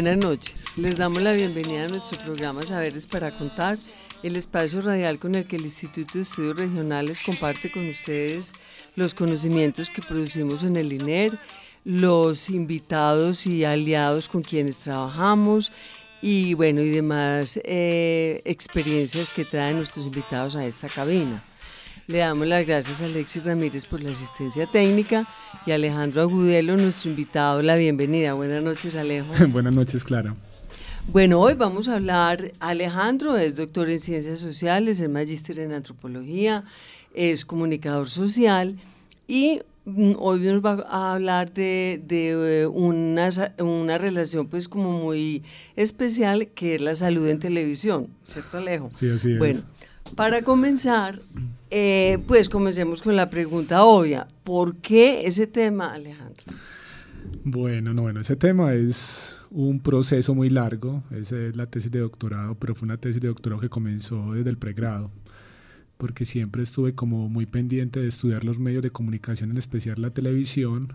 Buenas noches. Les damos la bienvenida a nuestro programa Saberes para Contar, el espacio radial con el que el Instituto de Estudios Regionales comparte con ustedes los conocimientos que producimos en el INER, los invitados y aliados con quienes trabajamos y bueno, y demás eh, experiencias que traen nuestros invitados a esta cabina. Le damos las gracias a Alexis Ramírez por la asistencia técnica y a Alejandro Agudelo, nuestro invitado, la bienvenida. Buenas noches, Alejo. Buenas noches, Clara. Bueno, hoy vamos a hablar, Alejandro es doctor en ciencias sociales, es magíster en antropología, es comunicador social y mm, hoy nos va a hablar de, de, eh, una, una relación pues como muy especial que es la salud en televisión, ¿cierto Alejo? Sí, así es. Bueno, para comenzar, eh, pues comencemos con la pregunta obvia, ¿por qué ese tema, Alejandro? Bueno, no, bueno, ese tema es un proceso muy largo. Esa es la tesis de doctorado, pero fue una tesis de doctorado que comenzó desde el pregrado, porque siempre estuve como muy pendiente de estudiar los medios de comunicación, en especial la televisión.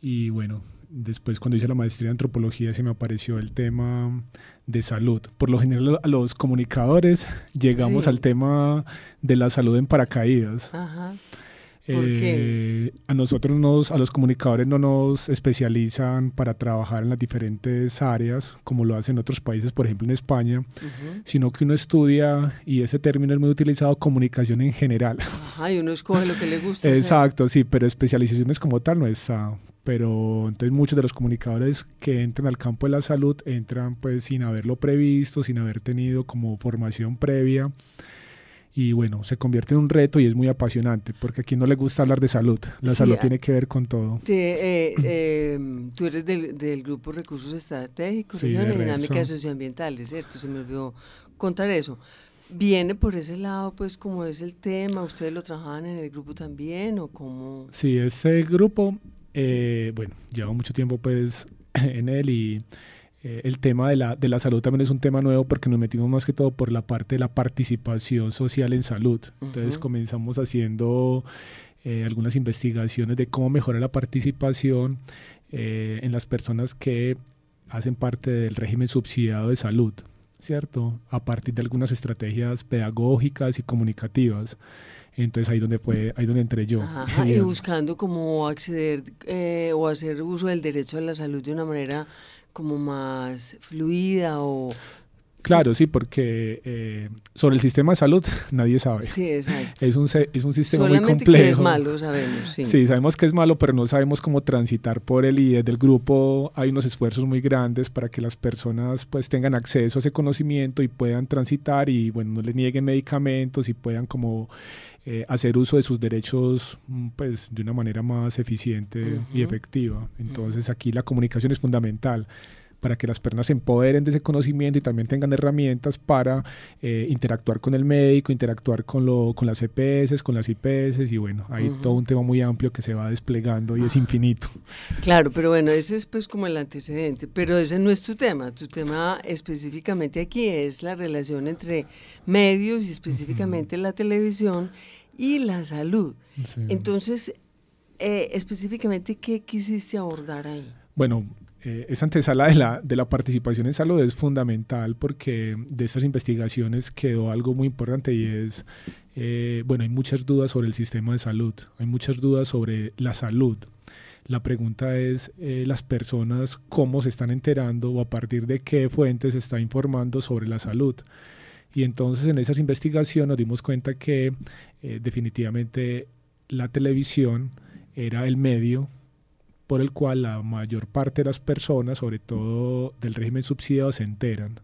Y bueno, después cuando hice la maestría en antropología se me apareció el tema de salud. Por lo general a los comunicadores llegamos Sí. al tema de la salud en paracaídas. Ajá. ¿Por qué? Eh, a nosotros, nos, a los comunicadores, no nos especializan para trabajar en las diferentes áreas, como lo hacen otros países, por ejemplo en España, sino que uno estudia, y ese término es muy utilizado, comunicación en general. Ajá, y uno escoge lo que le gusta. hacer. Exacto, sí, pero especializaciones como tal no está. Pero entonces muchos de los comunicadores que entran al campo de la salud entran pues sin haberlo previsto, sin haber tenido como formación previa. Y bueno, se convierte en un reto y es muy apasionante, porque a quien no le gusta hablar de salud. La Sí, salud a- tiene que ver con todo. Te- eh, eh, tú eres del, del grupo Recursos Estratégicos, Sí, Regiones de Dinámicas. Socioambientales, ¿cierto? Se me olvidó contar eso. ¿Viene por ese lado, pues, como es el tema? ¿Ustedes lo trabajan en el grupo también o cómo? Sí, ese grupo, eh, bueno, lleva mucho tiempo pues en él y eh, el tema de la, de la salud también es un tema nuevo porque nos metimos más que todo por la parte de la participación social en salud. Entonces comenzamos haciendo eh, algunas investigaciones de cómo mejorar la participación en las personas que hacen parte del régimen subsidiado de salud, ¿cierto? A partir de algunas estrategias pedagógicas y comunicativas. Entonces ahí donde fue, ahí donde entré yo. Ajá, y buscando cómo acceder eh, o hacer uso del derecho a la salud de una manera como más fluida o... Claro, sí, porque eh, sobre el sistema de salud nadie sabe. Sí, exacto. Es un, es un sistema Solamente muy complejo. que es malo, sabemos, sí. Sí, sabemos que es malo, pero no sabemos cómo transitar por él y desde el grupo hay unos esfuerzos muy grandes para que las personas pues tengan acceso a ese conocimiento y puedan transitar y bueno, no les nieguen medicamentos y puedan como eh, hacer uso de sus derechos mm, pues de una manera más eficiente y efectiva. Entonces aquí la comunicación es fundamental para que las personas se empoderen de ese conocimiento y también tengan herramientas para eh, interactuar con el médico, interactuar con, lo, con las EPS, con las IPS y bueno, hay todo un tema muy amplio que se va desplegando y es infinito. Claro, pero bueno, ese es pues como el antecedente, pero ese no es tu tema. Tu tema específicamente aquí es la relación entre medios y específicamente la televisión y la salud. Sí. Entonces, eh, específicamente, ¿qué quisiste abordar ahí? Bueno, eh, esa antesala de la, de la participación en salud es fundamental porque de estas investigaciones quedó algo muy importante y es, eh, bueno, hay muchas dudas sobre el sistema de salud, hay muchas dudas sobre la salud. La pregunta es, eh, las personas, ¿cómo se están enterando o a partir de qué fuentes se está informando sobre la salud? Y entonces en esas investigaciones nos dimos cuenta que eh, definitivamente la televisión era el medio por el cual la mayor parte de las personas, sobre todo del régimen subsidiado, se enteran.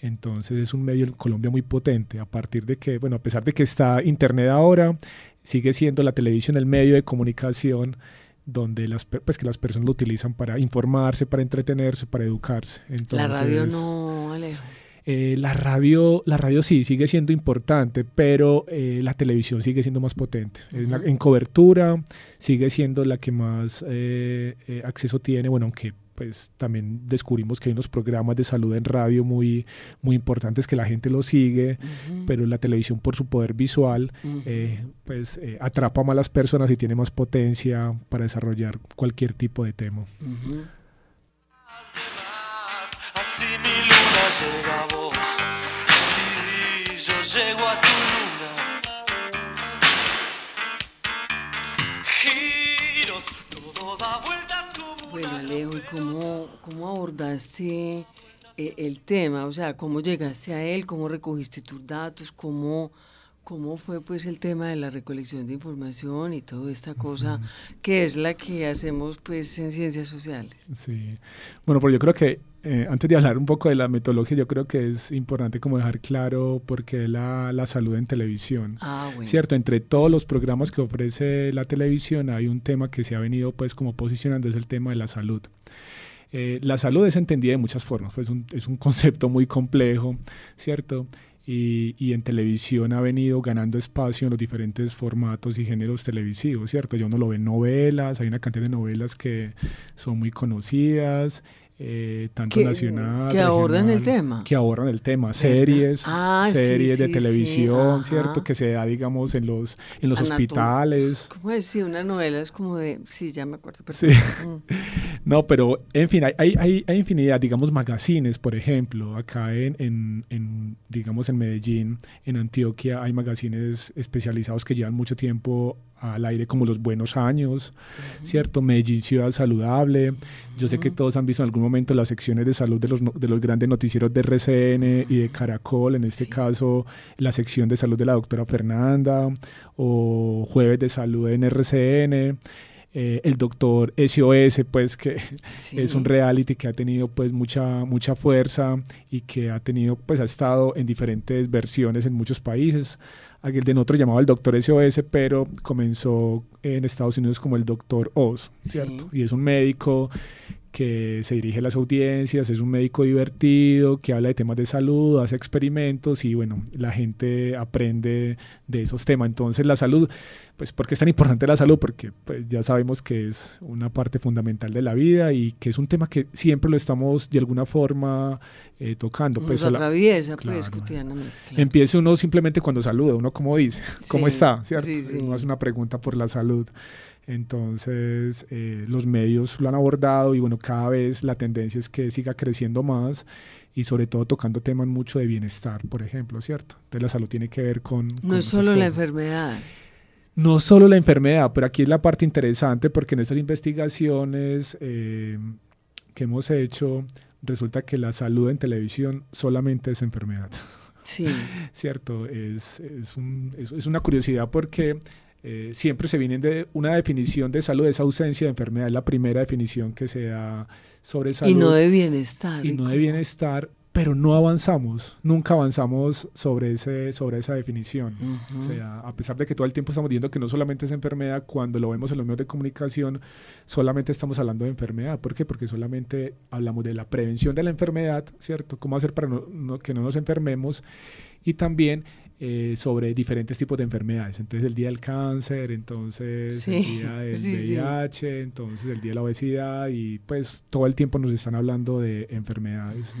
Entonces es un medio en Colombia muy potente, a partir de que, bueno, a pesar de que está Internet ahora, sigue siendo la televisión el medio de comunicación donde las, pues, que las personas lo utilizan para informarse, para entretenerse, para educarse. Entonces, la radio no, Alejo. Eh, la radio, la radio sí sigue siendo importante, pero eh, la televisión sigue siendo más potente. en, cobertura sigue siendo la que más eh, acceso tiene, bueno, aunque pues también descubrimos que hay unos programas de salud en radio muy, muy importantes que la gente lo sigue, pero la televisión por su poder visual, pues atrapa más a las personas y tiene más potencia para desarrollar cualquier tipo de tema. Llega a vos, así yo llego a tu luna. Giros, todo da vueltas como Bueno, Alejo, ¿y cómo, cómo abordaste eh, el tema? O sea, ¿cómo llegaste a él? ¿Cómo recogiste tus datos? ¿Cómo, cómo fue pues el tema de la recolección de información y toda esta cosa que es la que hacemos pues en ciencias sociales? Sí, bueno, pues yo creo que eh, antes de hablar un poco de la metodología, yo creo que es importante como dejar claro por qué la, la salud en televisión. Ah, bueno. Cierto, entre todos los programas que ofrece la televisión hay un tema que se ha venido pues como posicionando, es el tema de la salud. Eh, la salud es entendida de muchas formas, pues un, es un concepto muy complejo, ¿cierto? Y, y, en televisión ha venido ganando espacio en los diferentes formatos y géneros televisivos, ¿cierto? Ya uno lo ve en novelas, hay una cantidad de novelas que son muy conocidas, eh, tanto Que- nacional, que abordan el regional, tema. que abordan el tema, series, Ah, series de sí, sí, televisión, ajá. ¿cierto? Que se da, digamos, en los, en los Anatom- hospitales. ¿Cómo decir? Una novela es como de... Sí, ya me acuerdo. Sí. Mm. No, pero en fin, hay, hay, hay, hay infinidad, digamos, magazines, por ejemplo, acá en, en, en, digamos, en Medellín, en Antioquia, hay magazines especializados que llevan mucho tiempo al aire, como Los Buenos Años, ¿cierto? Medellín Ciudad Saludable. Yo sé que todos han visto en algún momento las secciones de salud de los, de los grandes noticieros de RCN y de Caracol, en este Sí. caso la sección de salud de la doctora Fernanda, o Jueves de Salud en RCN. eh, el doctor SOS, pues que Sí. es un reality que ha tenido pues mucha mucha fuerza y que ha tenido pues ha estado en diferentes versiones en muchos países. Aquel de nosotros llamaba el doctor SOS, pero comenzó en Estados Unidos como el doctor Oz, ¿cierto? Sí. Y es un médico que se dirige a las audiencias, es un médico divertido, que habla de temas de salud, hace experimentos y bueno, la gente aprende de esos temas. Entonces la salud, pues ¿por qué es tan importante la salud? Porque pues, ya sabemos que es una parte fundamental de la vida y que es un tema que siempre lo estamos de alguna forma eh, tocando. Pues, Nos sola- atraviesa pues Claro. cotidianamente. claro. Empieza uno simplemente cuando saluda, uno como dice, ¿cómo está? ¿Cierto? sí, sí. Uno hace una pregunta por la salud. Entonces, eh, los medios lo han abordado y bueno, cada vez la tendencia es que siga creciendo más y sobre todo tocando temas mucho de bienestar, por ejemplo, ¿cierto? Entonces la salud tiene que ver con... con No solo la enfermedad. No solo la enfermedad, pero aquí es la parte interesante porque en estas investigaciones eh, que hemos hecho, resulta que la salud en televisión solamente es enfermedad. Sí. ¿cierto? Es, es, un- es- es una curiosidad porque eh, siempre se viene de una definición de salud, es ausencia de enfermedad, es la primera definición que se da sobre salud Y no de bienestar. y no de bienestar, pero no avanzamos, nunca avanzamos sobre, ese, sobre esa definición. O sea, a pesar de que todo el tiempo estamos diciendo que no solamente es enfermedad, cuando lo vemos en los medios de comunicación, solamente estamos hablando de enfermedad. ¿Por qué? Porque solamente hablamos de la prevención de la enfermedad, ¿cierto? ¿Cómo hacer para no- no- que no nos enfermemos? Y también eh, sobre diferentes tipos de enfermedades. Entonces, el día del cáncer, entonces Sí, el día del sí, sí. VIH, entonces el día de la obesidad, y pues todo el tiempo nos están hablando de enfermedades.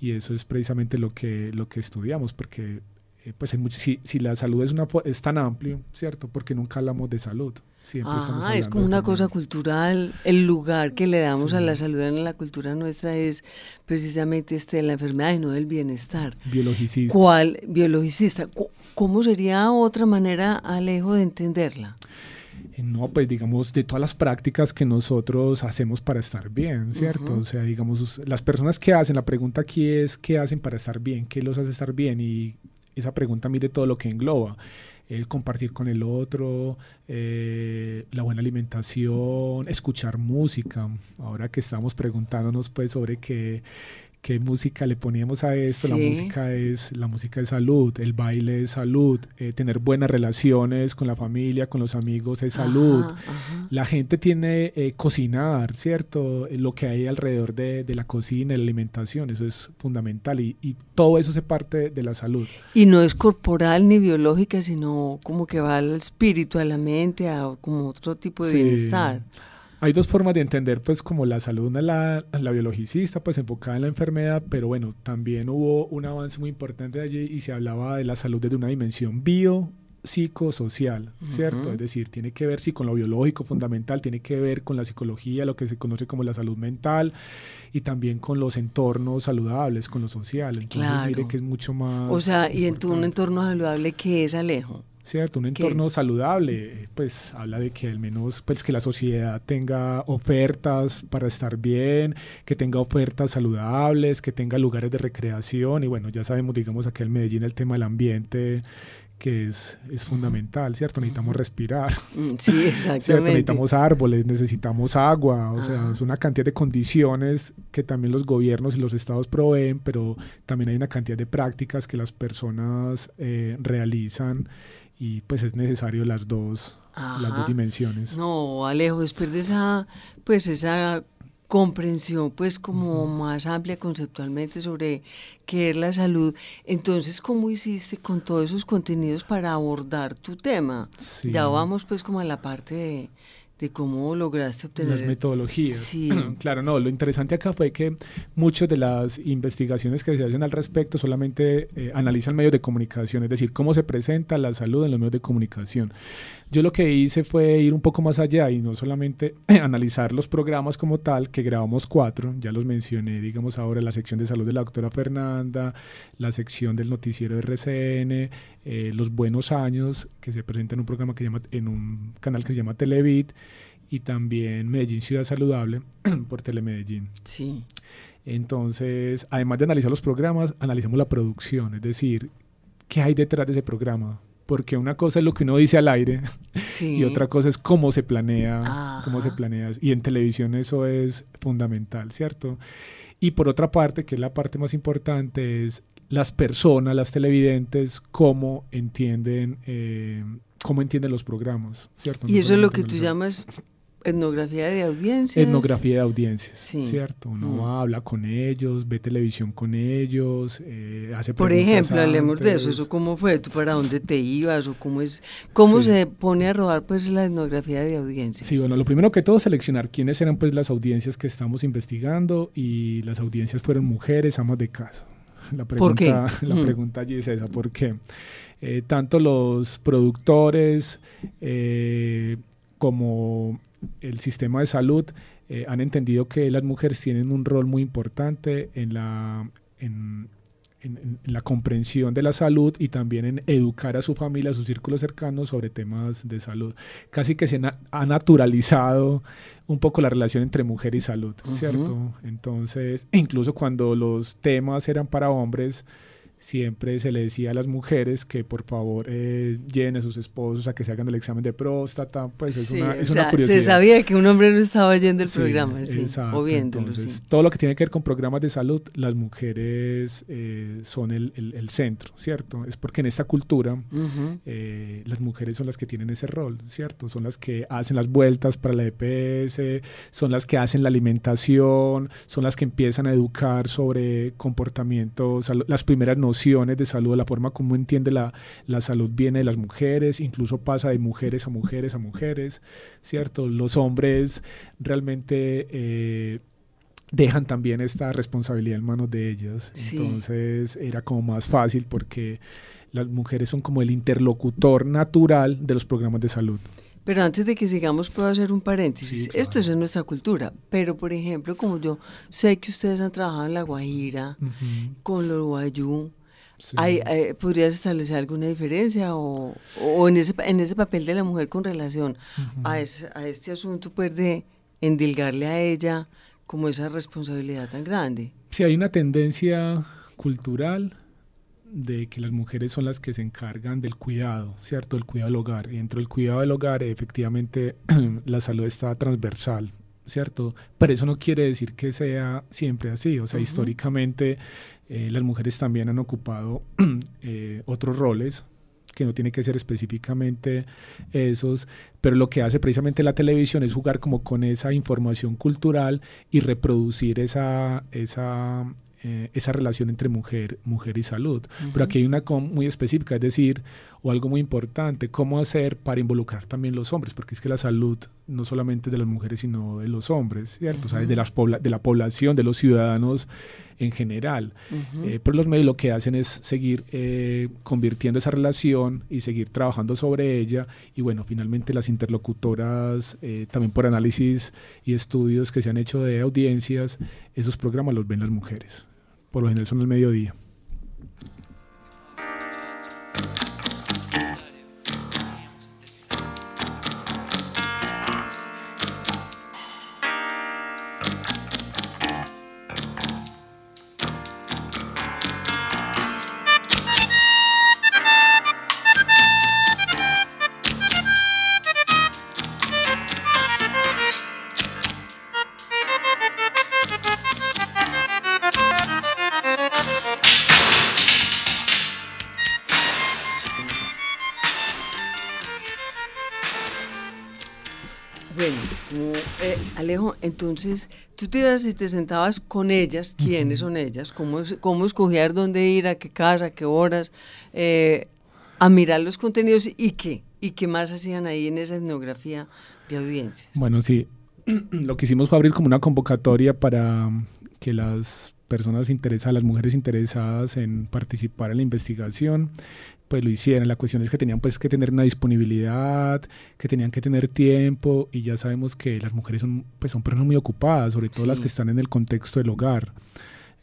Y eso es precisamente lo que, lo que estudiamos, porque eh, pues hay mucho, si, si la salud es, una, es tan amplio, ¿cierto? Porque nunca hablamos de salud. Siempre Ah, es como una cosa cultural. El lugar que le damos a la salud en la cultura nuestra es precisamente este de la enfermedad y no del bienestar. Biologicista. ¿Cuál biologicista? ¿Cómo sería otra manera, Alejo, de entenderla? Eh, No, pues digamos, de todas las prácticas que nosotros hacemos para estar bien, ¿cierto? O sea, digamos, las personas que hacen, la pregunta aquí es, ¿qué hacen para estar bien? ¿Qué los hace estar bien? Y esa pregunta mire todo lo que engloba. el compartir con el otro, eh, la buena alimentación, escuchar música. Ahora que estamos preguntándonos pues sobre qué, qué música le poníamos a esto. La música es la música de salud, el baile es salud, eh, tener buenas relaciones con la familia, con los amigos es salud. La gente tiene eh, cocinar, ¿cierto? Lo que hay alrededor de, de, la cocina, la alimentación, eso es fundamental y, y, todo eso se parte de la salud. Y no es corporal ni biológica, sino como que va al espíritu, a la mente, a como otro tipo de bienestar. Hay dos formas de entender, pues, como la salud, una la, la biologicista, pues, enfocada en la enfermedad, pero bueno, también hubo un avance muy importante allí y se hablaba de la salud desde una dimensión bio, psicosocial, ¿cierto? Es decir, tiene que ver, sí, con lo biológico fundamental, tiene que ver con la psicología, lo que se conoce como la salud mental, y también con los entornos saludables, con lo social. Entonces, mire que es mucho más... O sea, y en tu un entorno saludable, ¿qué es Alejo? ¿Cierto? Un entorno saludable, pues habla de que al menos pues que la sociedad tenga ofertas para estar bien, que tenga ofertas saludables, que tenga lugares de recreación y bueno, ya sabemos, digamos, aquí en Medellín el tema del ambiente que es, es fundamental, ¿cierto? Necesitamos respirar. Mm, sí, exactamente. Necesitamos árboles, necesitamos agua, o sea, es una cantidad de condiciones que también los gobiernos y los estados proveen, pero también hay una cantidad de prácticas que las personas eh, realizan y pues es necesario las dos, las dos dimensiones. No, Alejo, después de esa, pues esa comprensión pues como más amplia conceptualmente sobre qué es la salud. Entonces, ¿cómo hiciste con todos esos contenidos para abordar tu tema? Ya vamos pues como a la parte de, de cómo lograste obtener... Las metodologías. Sí. claro, no, lo interesante acá fue que muchas de las investigaciones que se hacen al respecto solamente eh, analizan medios de comunicación, es decir, cómo se presenta la salud en los medios de comunicación. Yo lo que hice fue ir un poco más allá y no solamente analizar los programas como tal, que grabamos cuatro, ya los mencioné, digamos ahora la sección de salud de la doctora Fernanda, la sección del noticiero de RCN, eh, los buenos años, que se presenta en un programa que llama, en un canal que se llama Televit, y también Medellín Ciudad Saludable por Telemedellín. Sí. Entonces, además de analizar los programas, analizamos la producción, es decir, qué hay detrás de ese programa, porque una cosa es lo que uno dice al aire y otra cosa es cómo se planea, cómo se planea. Y en televisión eso es fundamental, ¿cierto? Y por otra parte, que es la parte más importante, es las personas, las televidentes, cómo entienden, eh, cómo entienden los programas, ¿cierto? Y eso es lo que tú llamas Etnografía de audiencias. Etnografía de audiencias, ¿cierto? Uno mm. habla con ellos, ve televisión con ellos, eh, hace Por ejemplo, hablemos de eso, ¿eso cómo fue? ¿Tú para dónde te ibas? ¿O cómo es cómo se pone a rodar pues la etnografía de audiencias? Sí, bueno, lo primero que todo seleccionar quiénes eran pues las audiencias que estamos investigando y las audiencias fueron mujeres, amas de casa. La pregunta, La mm. pregunta allí es esa, ¿por qué? Eh, tanto los productores eh, como el sistema de salud eh, han entendido que las mujeres tienen un rol muy importante en la, en, la comprensión de la salud y también en educar a su familia, a su círculo cercano sobre temas de salud. Casi que se ha naturalizado un poco la relación entre mujer y salud, ¿cierto? Entonces, incluso cuando los temas eran para hombres, siempre se le decía a las mujeres que por favor eh, lleven a sus esposos a que se hagan el examen de próstata, pues es, una, es una curiosidad. Se sabía que un hombre no estaba oyendo el programa, sí, o viéndolo. Entonces, todo lo que tiene que ver con programas de salud, las mujeres eh, son el, el, centro, ¿cierto? Es porque en esta cultura eh, las mujeres son las que tienen ese rol, ¿cierto? Son las que hacen las vueltas para la EPS, son las que hacen la alimentación, son las que empiezan a educar sobre comportamientos, las primeras no nociones de salud, la forma como entiende la, la, salud viene de las mujeres, incluso pasa de mujeres a mujeres a mujeres, ¿cierto? Los hombres realmente eh, dejan también esta responsabilidad en manos de ellos. Entonces era como más fácil porque las mujeres son como el interlocutor natural de los programas de salud. Pero antes de que sigamos, puedo hacer un paréntesis. Esto es en nuestra cultura, pero por ejemplo, como yo sé que ustedes han trabajado en La Guajira, con los guayú, ¿Hay, podrías establecer alguna diferencia o, o, en, ese, en ese papel de la mujer con relación a, a este asunto pues de endilgarle a ella como esa responsabilidad tan grande? Si hay una tendencia cultural de que las mujeres son las que se encargan del cuidado, ¿cierto? Del cuidado del hogar. Y dentro del cuidado del hogar, efectivamente, la salud está transversal, ¿cierto? Pero eso no quiere decir que sea siempre así. O sea, históricamente eh, las mujeres también han ocupado eh, otros roles que no tiene que ser específicamente esos, pero lo que hace precisamente la televisión es jugar como con esa información cultural y reproducir esa, esa eh, esa relación entre mujer, mujer y salud. Pero aquí hay una muy específica, es decir, o algo muy importante, cómo hacer para involucrar también los hombres, porque es que la salud no solamente de las mujeres, sino de los hombres, ¿cierto? o sea, de, las de la población, de los ciudadanos en general. Eh, pero los medios lo que hacen es seguir eh, convirtiendo esa relación y seguir trabajando sobre ella. Y bueno, finalmente las interlocutoras, también por análisis y estudios que se han hecho de audiencias, esos programas los ven las mujeres por lo general son el mediodía. Entonces, tú te ibas y te sentabas con ellas, ¿quiénes son ellas? ¿Cómo, cómo escoger dónde ir, a qué casa, a qué horas? Eh, a mirar los contenidos y qué, y qué más hacían ahí en esa etnografía de audiencias. Bueno, sí, lo que hicimos fue abrir como una convocatoria para que las personas interesadas, las mujeres interesadas en participar en la investigación, pues lo hicieran. La cuestión es que tenían pues que tener una disponibilidad, que tenían que tener tiempo y ya sabemos que las mujeres son, pues, son personas muy ocupadas, sobre todo las que están en el contexto del hogar.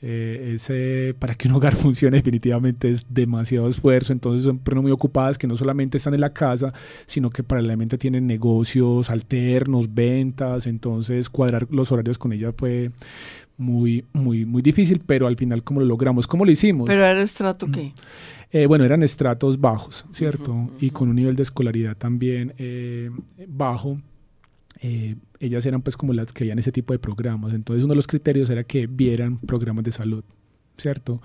Eh, ese, para que un hogar funcione definitivamente es demasiado esfuerzo, entonces son personas muy ocupadas que no solamente están en la casa, sino que paralelamente tienen negocios alternos, ventas, entonces cuadrar los horarios con ellas fue muy, muy, muy difícil, pero al final como lo logramos, ¿cómo lo hicimos? ¿Pero era estrato qué? Eh, bueno, eran estratos bajos, ¿cierto? Y con un nivel de escolaridad también eh, bajo. Eh, ellas eran pues como las que veían ese tipo de programas. Entonces uno de los criterios era que vieran programas de salud, ¿cierto?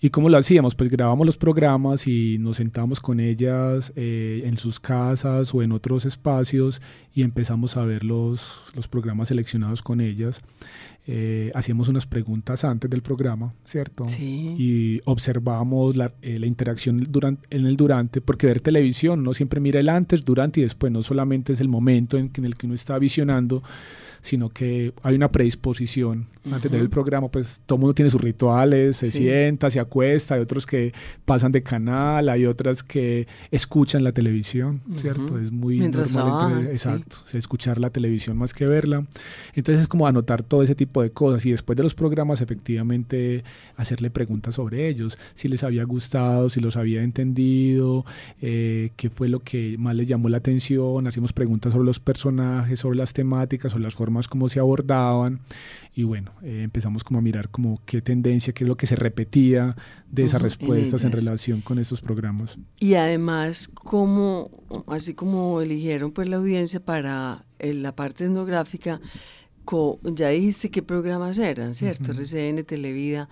¿Y cómo lo hacíamos? Pues grabamos los programas y nos sentábamos con ellas en sus casas o en otros espacios y empezamos a ver los, los programas seleccionados con ellas eh, hacíamos unas preguntas antes del programa, ¿cierto? Sí. Y observábamos la, eh, la interacción durante, en el durante, porque ver televisión no siempre mira el antes, durante y después, no solamente es el momento en, en el que uno está visionando, sino que hay una predisposición. Antes del programa, pues todo mundo tiene sus rituales, se sienta, se acuesta, hay otros que pasan de canal, hay otras que escuchan la televisión, ¿cierto? Es muy normal. exacto, escuchar la televisión más que verla. Entonces es como anotar todo ese tipo de cosas y después de los programas efectivamente hacerle preguntas sobre ellos, si les había gustado, si los había entendido, eh, qué fue lo que más les llamó la atención, hacíamos preguntas sobre los personajes, sobre las temáticas, sobre las formas más cómo se abordaban y bueno, eh, empezamos como a mirar como qué tendencia, qué es lo que se repetía de esas respuestas en, relación con estos programas. Y además, como, así como eligieron pues la audiencia para eh, la parte etnográfica, ya dijiste qué programas eran, ¿cierto? RCN, Televida.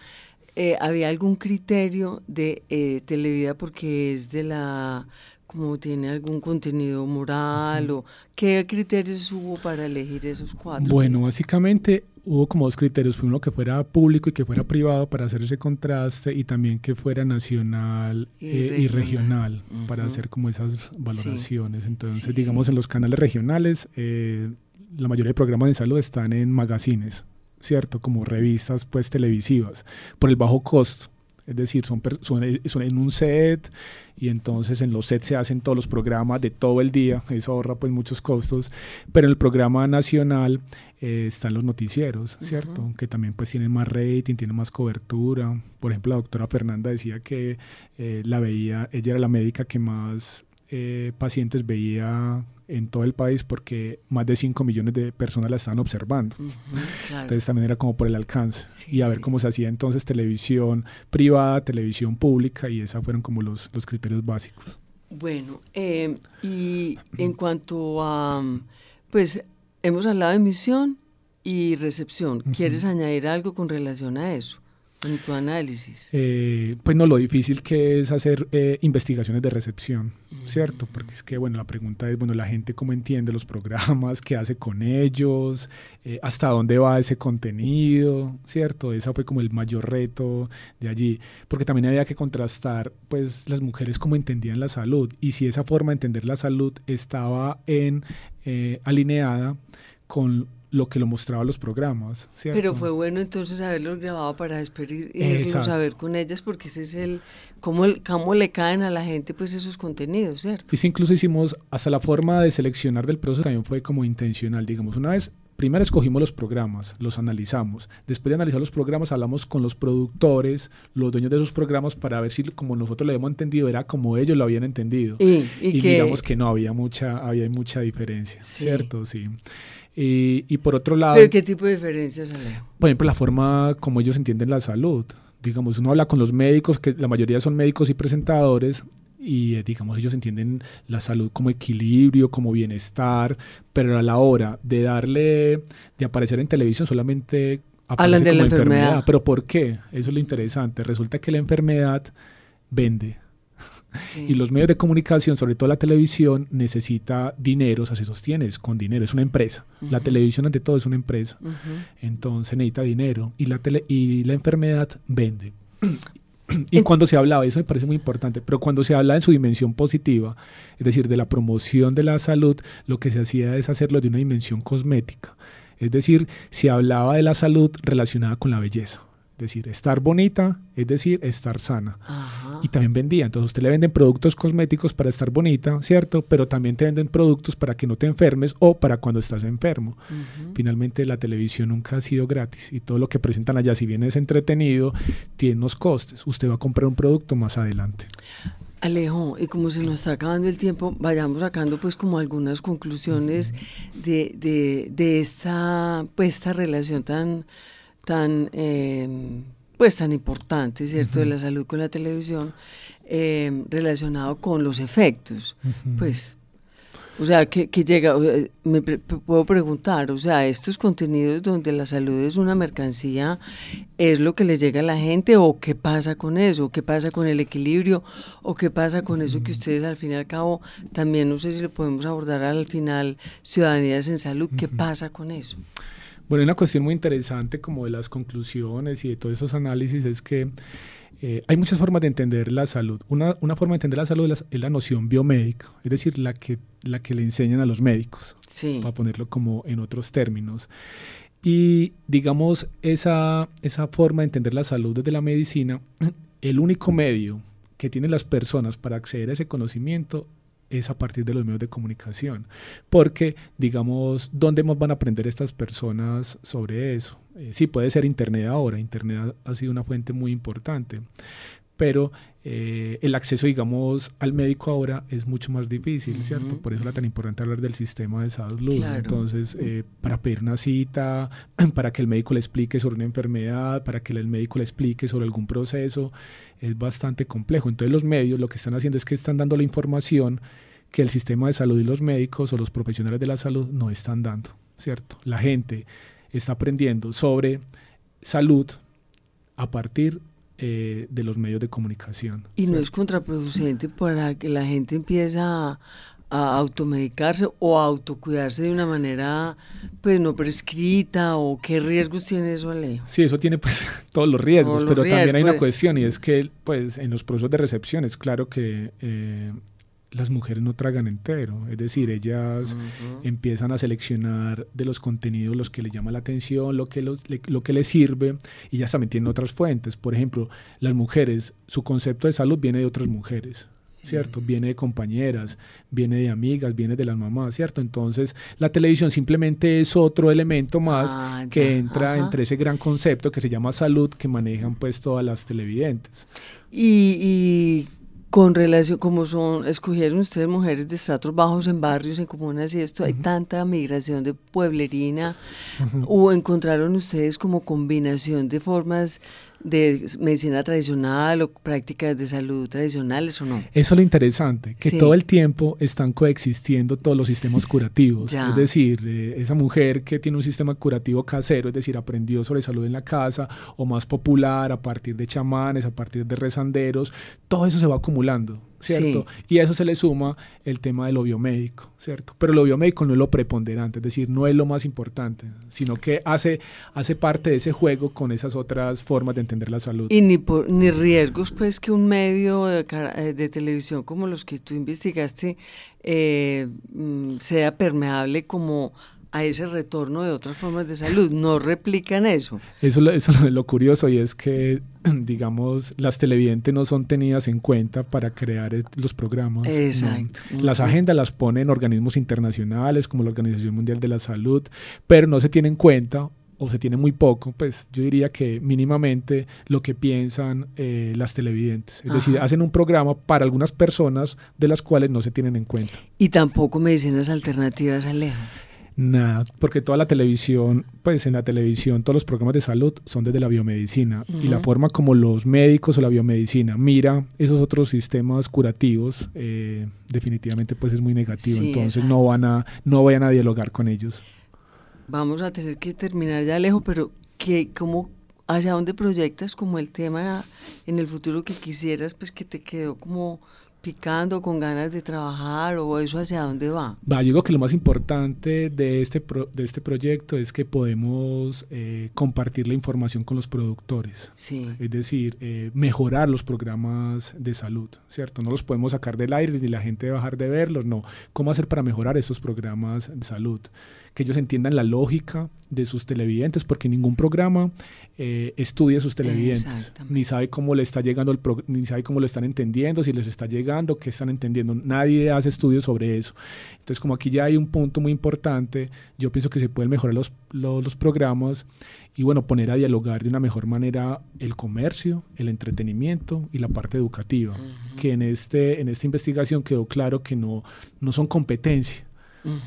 Eh, ¿Había algún criterio de Televida porque es de la como tiene algún contenido moral o qué criterios hubo para elegir esos cuatro? Bueno, básicamente hubo como dos criterios, uno que fuera público y que fuera privado para hacer ese contraste y también que fuera nacional y, eh, regional, para hacer como esas valoraciones. Entonces, digamos, en los canales regionales, eh, la mayoría de programas de salud están en magazines, ¿cierto? Como revistas pues televisivas, por el bajo costo. Es decir, son, son, en un set y entonces en los sets se hacen todos los programas de todo el día, eso ahorra pues muchos costos, pero en el programa nacional eh, están los noticieros, ¿cierto? Que también pues tienen más rating, tienen más cobertura. Por ejemplo, la doctora Fernanda decía que eh, la veía, ella era la médica que más eh, pacientes veía en todo el país porque más de 5 millones de personas la estaban observando. Entonces también era como por el alcance y a ver cómo se hacía entonces televisión privada, televisión pública y esos fueron como los, los criterios básicos. Bueno, eh, y en cuanto a, pues hemos hablado de emisión y recepción. ¿Quieres añadir algo con relación a eso? En tu análisis. Eh, pues no, lo difícil que es hacer eh, investigaciones de recepción, ¿cierto? Porque es que, bueno, la pregunta es, bueno, la gente cómo entiende los programas, qué hace con ellos, eh, hasta dónde va ese contenido, ¿cierto? Ese fue como el mayor reto de allí, porque también había que contrastar, pues, las mujeres cómo entendían la salud y si esa forma de entender la salud estaba en alineada con lo que lo mostraba los programas. Pero fue bueno entonces haberlos grabado para después irnos a ver con ellas, porque ese es el cómo, el, cómo le caen a la gente pues esos contenidos, ¿cierto? Y sí, incluso hicimos, hasta la forma de seleccionar del proceso también fue como intencional, digamos, una vez primero escogimos los programas, los analizamos. Después de analizar los programas, hablamos con los productores, los dueños de esos programas, para ver si, como nosotros lo habíamos entendido, era como ellos lo habían entendido. Y, y, miramos que no había mucha, había mucha diferencia, ¿cierto? Sí. Y, por otro lado... ¿Pero qué tipo de diferencias, Alejo? Por ejemplo, la forma como ellos entienden la salud. Digamos, uno habla con los médicos, que la mayoría son médicos y presentadores, y eh, digamos ellos entienden la salud como equilibrio, como bienestar, pero a la hora de darle, de aparecer en televisión solamente hablan de la enfermedad. ¿Pero por qué? Eso es lo interesante. Resulta que la enfermedad vende. Y los medios de comunicación, sobre todo la televisión, necesita dinero, o sea, se sostiene con dinero, es una empresa. La televisión ante todo es una empresa. Entonces necesita dinero y la, tele, y la enfermedad vende. y cuando se hablaba, eso me parece muy importante, pero cuando se habla en su dimensión positiva, es decir, de la promoción de la salud, lo que se hacía es hacerlo de una dimensión cosmética. Es decir, se hablaba de la salud relacionada con la belleza decir, estar bonita, es decir, estar sana. Y también vendía. Entonces, usted le venden productos cosméticos para estar bonita, ¿cierto? Pero también te venden productos para que no te enfermes o para cuando estás enfermo. Finalmente, la televisión nunca ha sido gratis y todo lo que presentan allá, si bien es entretenido, tiene unos costes. Usted va a comprar un producto más adelante. Alejo, y como se nos está acabando el tiempo, vayamos sacando pues como algunas conclusiones de, de, de, esta, pues, esta relación tan tan, em, pues, tan importante, ¿cierto?, de la salud con la televisión, em, relacionado con los efectos. Pues, o sea, que, llega, me puedo preguntar, o sea, estos contenidos donde la salud es una mercancía, ¿es lo que le llega a la gente o qué pasa con eso? ¿Qué pasa con el equilibrio? ¿O qué pasa con eso que ustedes al fin y al cabo, también no sé si lo podemos abordar al final, ciudadanías en salud, ¿qué pasa con eso? Bueno, una cuestión muy interesante como de las conclusiones y de todos esos análisis es que eh, hay muchas formas de entender la salud. Una, una forma de entender la salud es la, noción biomédica, es decir, la que, la que le enseñan a los médicos, para ponerlo como en otros términos. Y digamos, esa, esa forma de entender la salud desde la medicina, el único medio que tienen las personas para acceder a ese conocimiento es a partir de los medios de comunicación. Porque, digamos, ¿dónde más van a aprender estas personas sobre eso? Eh, sí, puede ser Internet ahora. Internet ha, sido una fuente muy importante. Pero eh, el acceso, digamos, al médico ahora es mucho más difícil, ¿cierto? Por eso era tan importante hablar del sistema de salud. Entonces, eh, para pedir una cita, para que el médico le explique sobre una enfermedad, para que el médico le explique sobre algún proceso, es bastante complejo. Entonces los medios lo que están haciendo es que están dando la información que el sistema de salud y los médicos o los profesionales de la salud no están dando, ¿cierto? La gente está aprendiendo sobre salud a partir eh, de los medios de comunicación. ¿Y no es contraproducente para que la gente empiece a, a automedicarse o a autocuidarse de una manera pues no prescrita o qué riesgos tiene eso Alejo? Sí, eso tiene pues todos los riesgos, pero también hay una cuestión y es que pues en los procesos de recepción es claro que eh, las mujeres no tragan entero, es decir, ellas empiezan a seleccionar de los contenidos los que les llama la atención, lo que, los, lo que les sirve, y ellas también tienen otras fuentes. Por ejemplo, las mujeres, su concepto de salud viene de otras mujeres. ¿cierto? Viene de compañeras, viene de amigas, viene de las mamás, ¿cierto? Entonces, la televisión simplemente es otro elemento más ah, que entra entre ese gran concepto que se llama salud que manejan pues todas las televidentes. Y, con relación, como son, escogieron ustedes mujeres de estratos bajos en barrios, en comunas y esto, hay tanta migración de pueblerina, o encontraron ustedes como combinación de formas de medicina tradicional o prácticas de salud tradicionales o no? Eso es lo interesante, que todo el tiempo están coexistiendo todos los sistemas curativos. Es decir, eh, esa mujer que tiene un sistema curativo casero, es decir, aprendió sobre salud en la casa o más popular a partir de chamanes, a partir de rezanderos, todo eso se va acumulando. ¿Cierto? Y a eso se le suma el tema de lo biomédico, ¿cierto? Pero lo biomédico no es lo preponderante, es decir, no es lo más importante, sino que hace, hace parte de ese juego con esas otras formas de entender la salud. Y ni, por, ni riesgos, pues, que un medio de, eh, de televisión como los que tú investigaste eh, mm, sea permeable como a ese retorno de otras formas de salud. No replican eso. Eso, eso es lo curioso y es que, digamos, las televidentes no son tenidas en cuenta para crear los programas. Exacto. Las agendas las ponen organismos internacionales como la Organización Mundial de la Salud, pero no se tiene en cuenta o se tiene muy poco, pues yo diría que mínimamente lo que piensan eh, las televidentes. Es decir, hacen un programa para algunas personas de las cuales no se tienen en cuenta. Y tampoco medicinas alternativas, Alejo. Nada, porque toda la televisión, pues en la televisión todos los programas de salud son desde la biomedicina y la forma como los médicos o la biomedicina mira esos otros sistemas curativos eh, definitivamente pues es muy negativo, entonces no van a no vayan a dialogar con ellos. Vamos a tener que terminar ya lejos, pero que cómo hacia dónde proyectas como el tema en el futuro que quisieras, pues que te quedó como picando, con ganas de trabajar o eso hacia dónde va? Va, yo digo que lo más importante de este, de este proyecto es que podemos eh, compartir la información con los productores. Sí. Es decir, eh, mejorar los programas de salud, ¿cierto? No los podemos sacar del aire ni la gente dejar de verlos, no. ¿Cómo hacer para mejorar esos programas de salud? Que ellos entiendan la lógica de sus televidentes, porque ningún programa eh, estudia sus televidentes, ni sabe cómo le está llegando el ni sabe cómo lo están entendiendo, si les está llegando, qué están entendiendo. Nadie hace estudios sobre eso. Entonces, como aquí ya hay un punto muy importante, yo pienso que se pueden mejorar los, los, programas y bueno, poner a dialogar de una mejor manera el comercio, el entretenimiento y la parte educativa, que en, este, en esta investigación quedó claro que no, no son competencia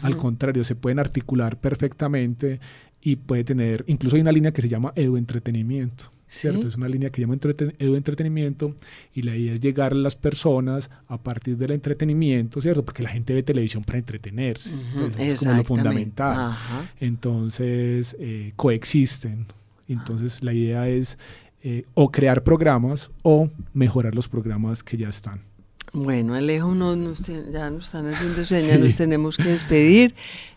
al contrario, se pueden articular perfectamente y puede tener, incluso hay una línea que se llama edu-entretenimiento. ¿Cierto? Es una línea que llama edu-entretenimiento y la idea es llegar a las personas a partir del entretenimiento, ¿cierto? Porque la gente ve televisión para entretenerse. es como lo fundamental. Entonces, eh, coexisten. Entonces, la idea es eh, o crear programas o mejorar los programas que ya están. Bueno, Alejo, no, ya nos están haciendo señas, nos tenemos que despedir.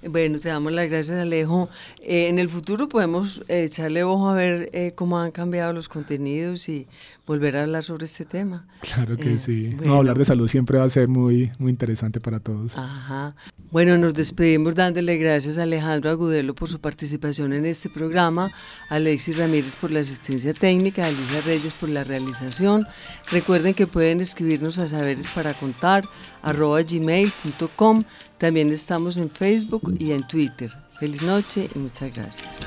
Bueno, te damos las gracias, Alejo. Eh, en el futuro podemos echarle ojo a ver eh, cómo han cambiado los contenidos y volver a hablar sobre este tema. Claro que eh, sí. hablar de salud siempre va a ser muy, muy interesante para todos. Ajá. Bueno, nos despedimos dándole gracias a Alejandro Agudelo por su participación en este programa, a Alexis Ramírez por la asistencia técnica, a Alicia Reyes por la realización. Recuerden que pueden escribirnos a para contar arroba gmail.com. También estamos en Facebook y en Twitter. Feliz noche y muchas gracias.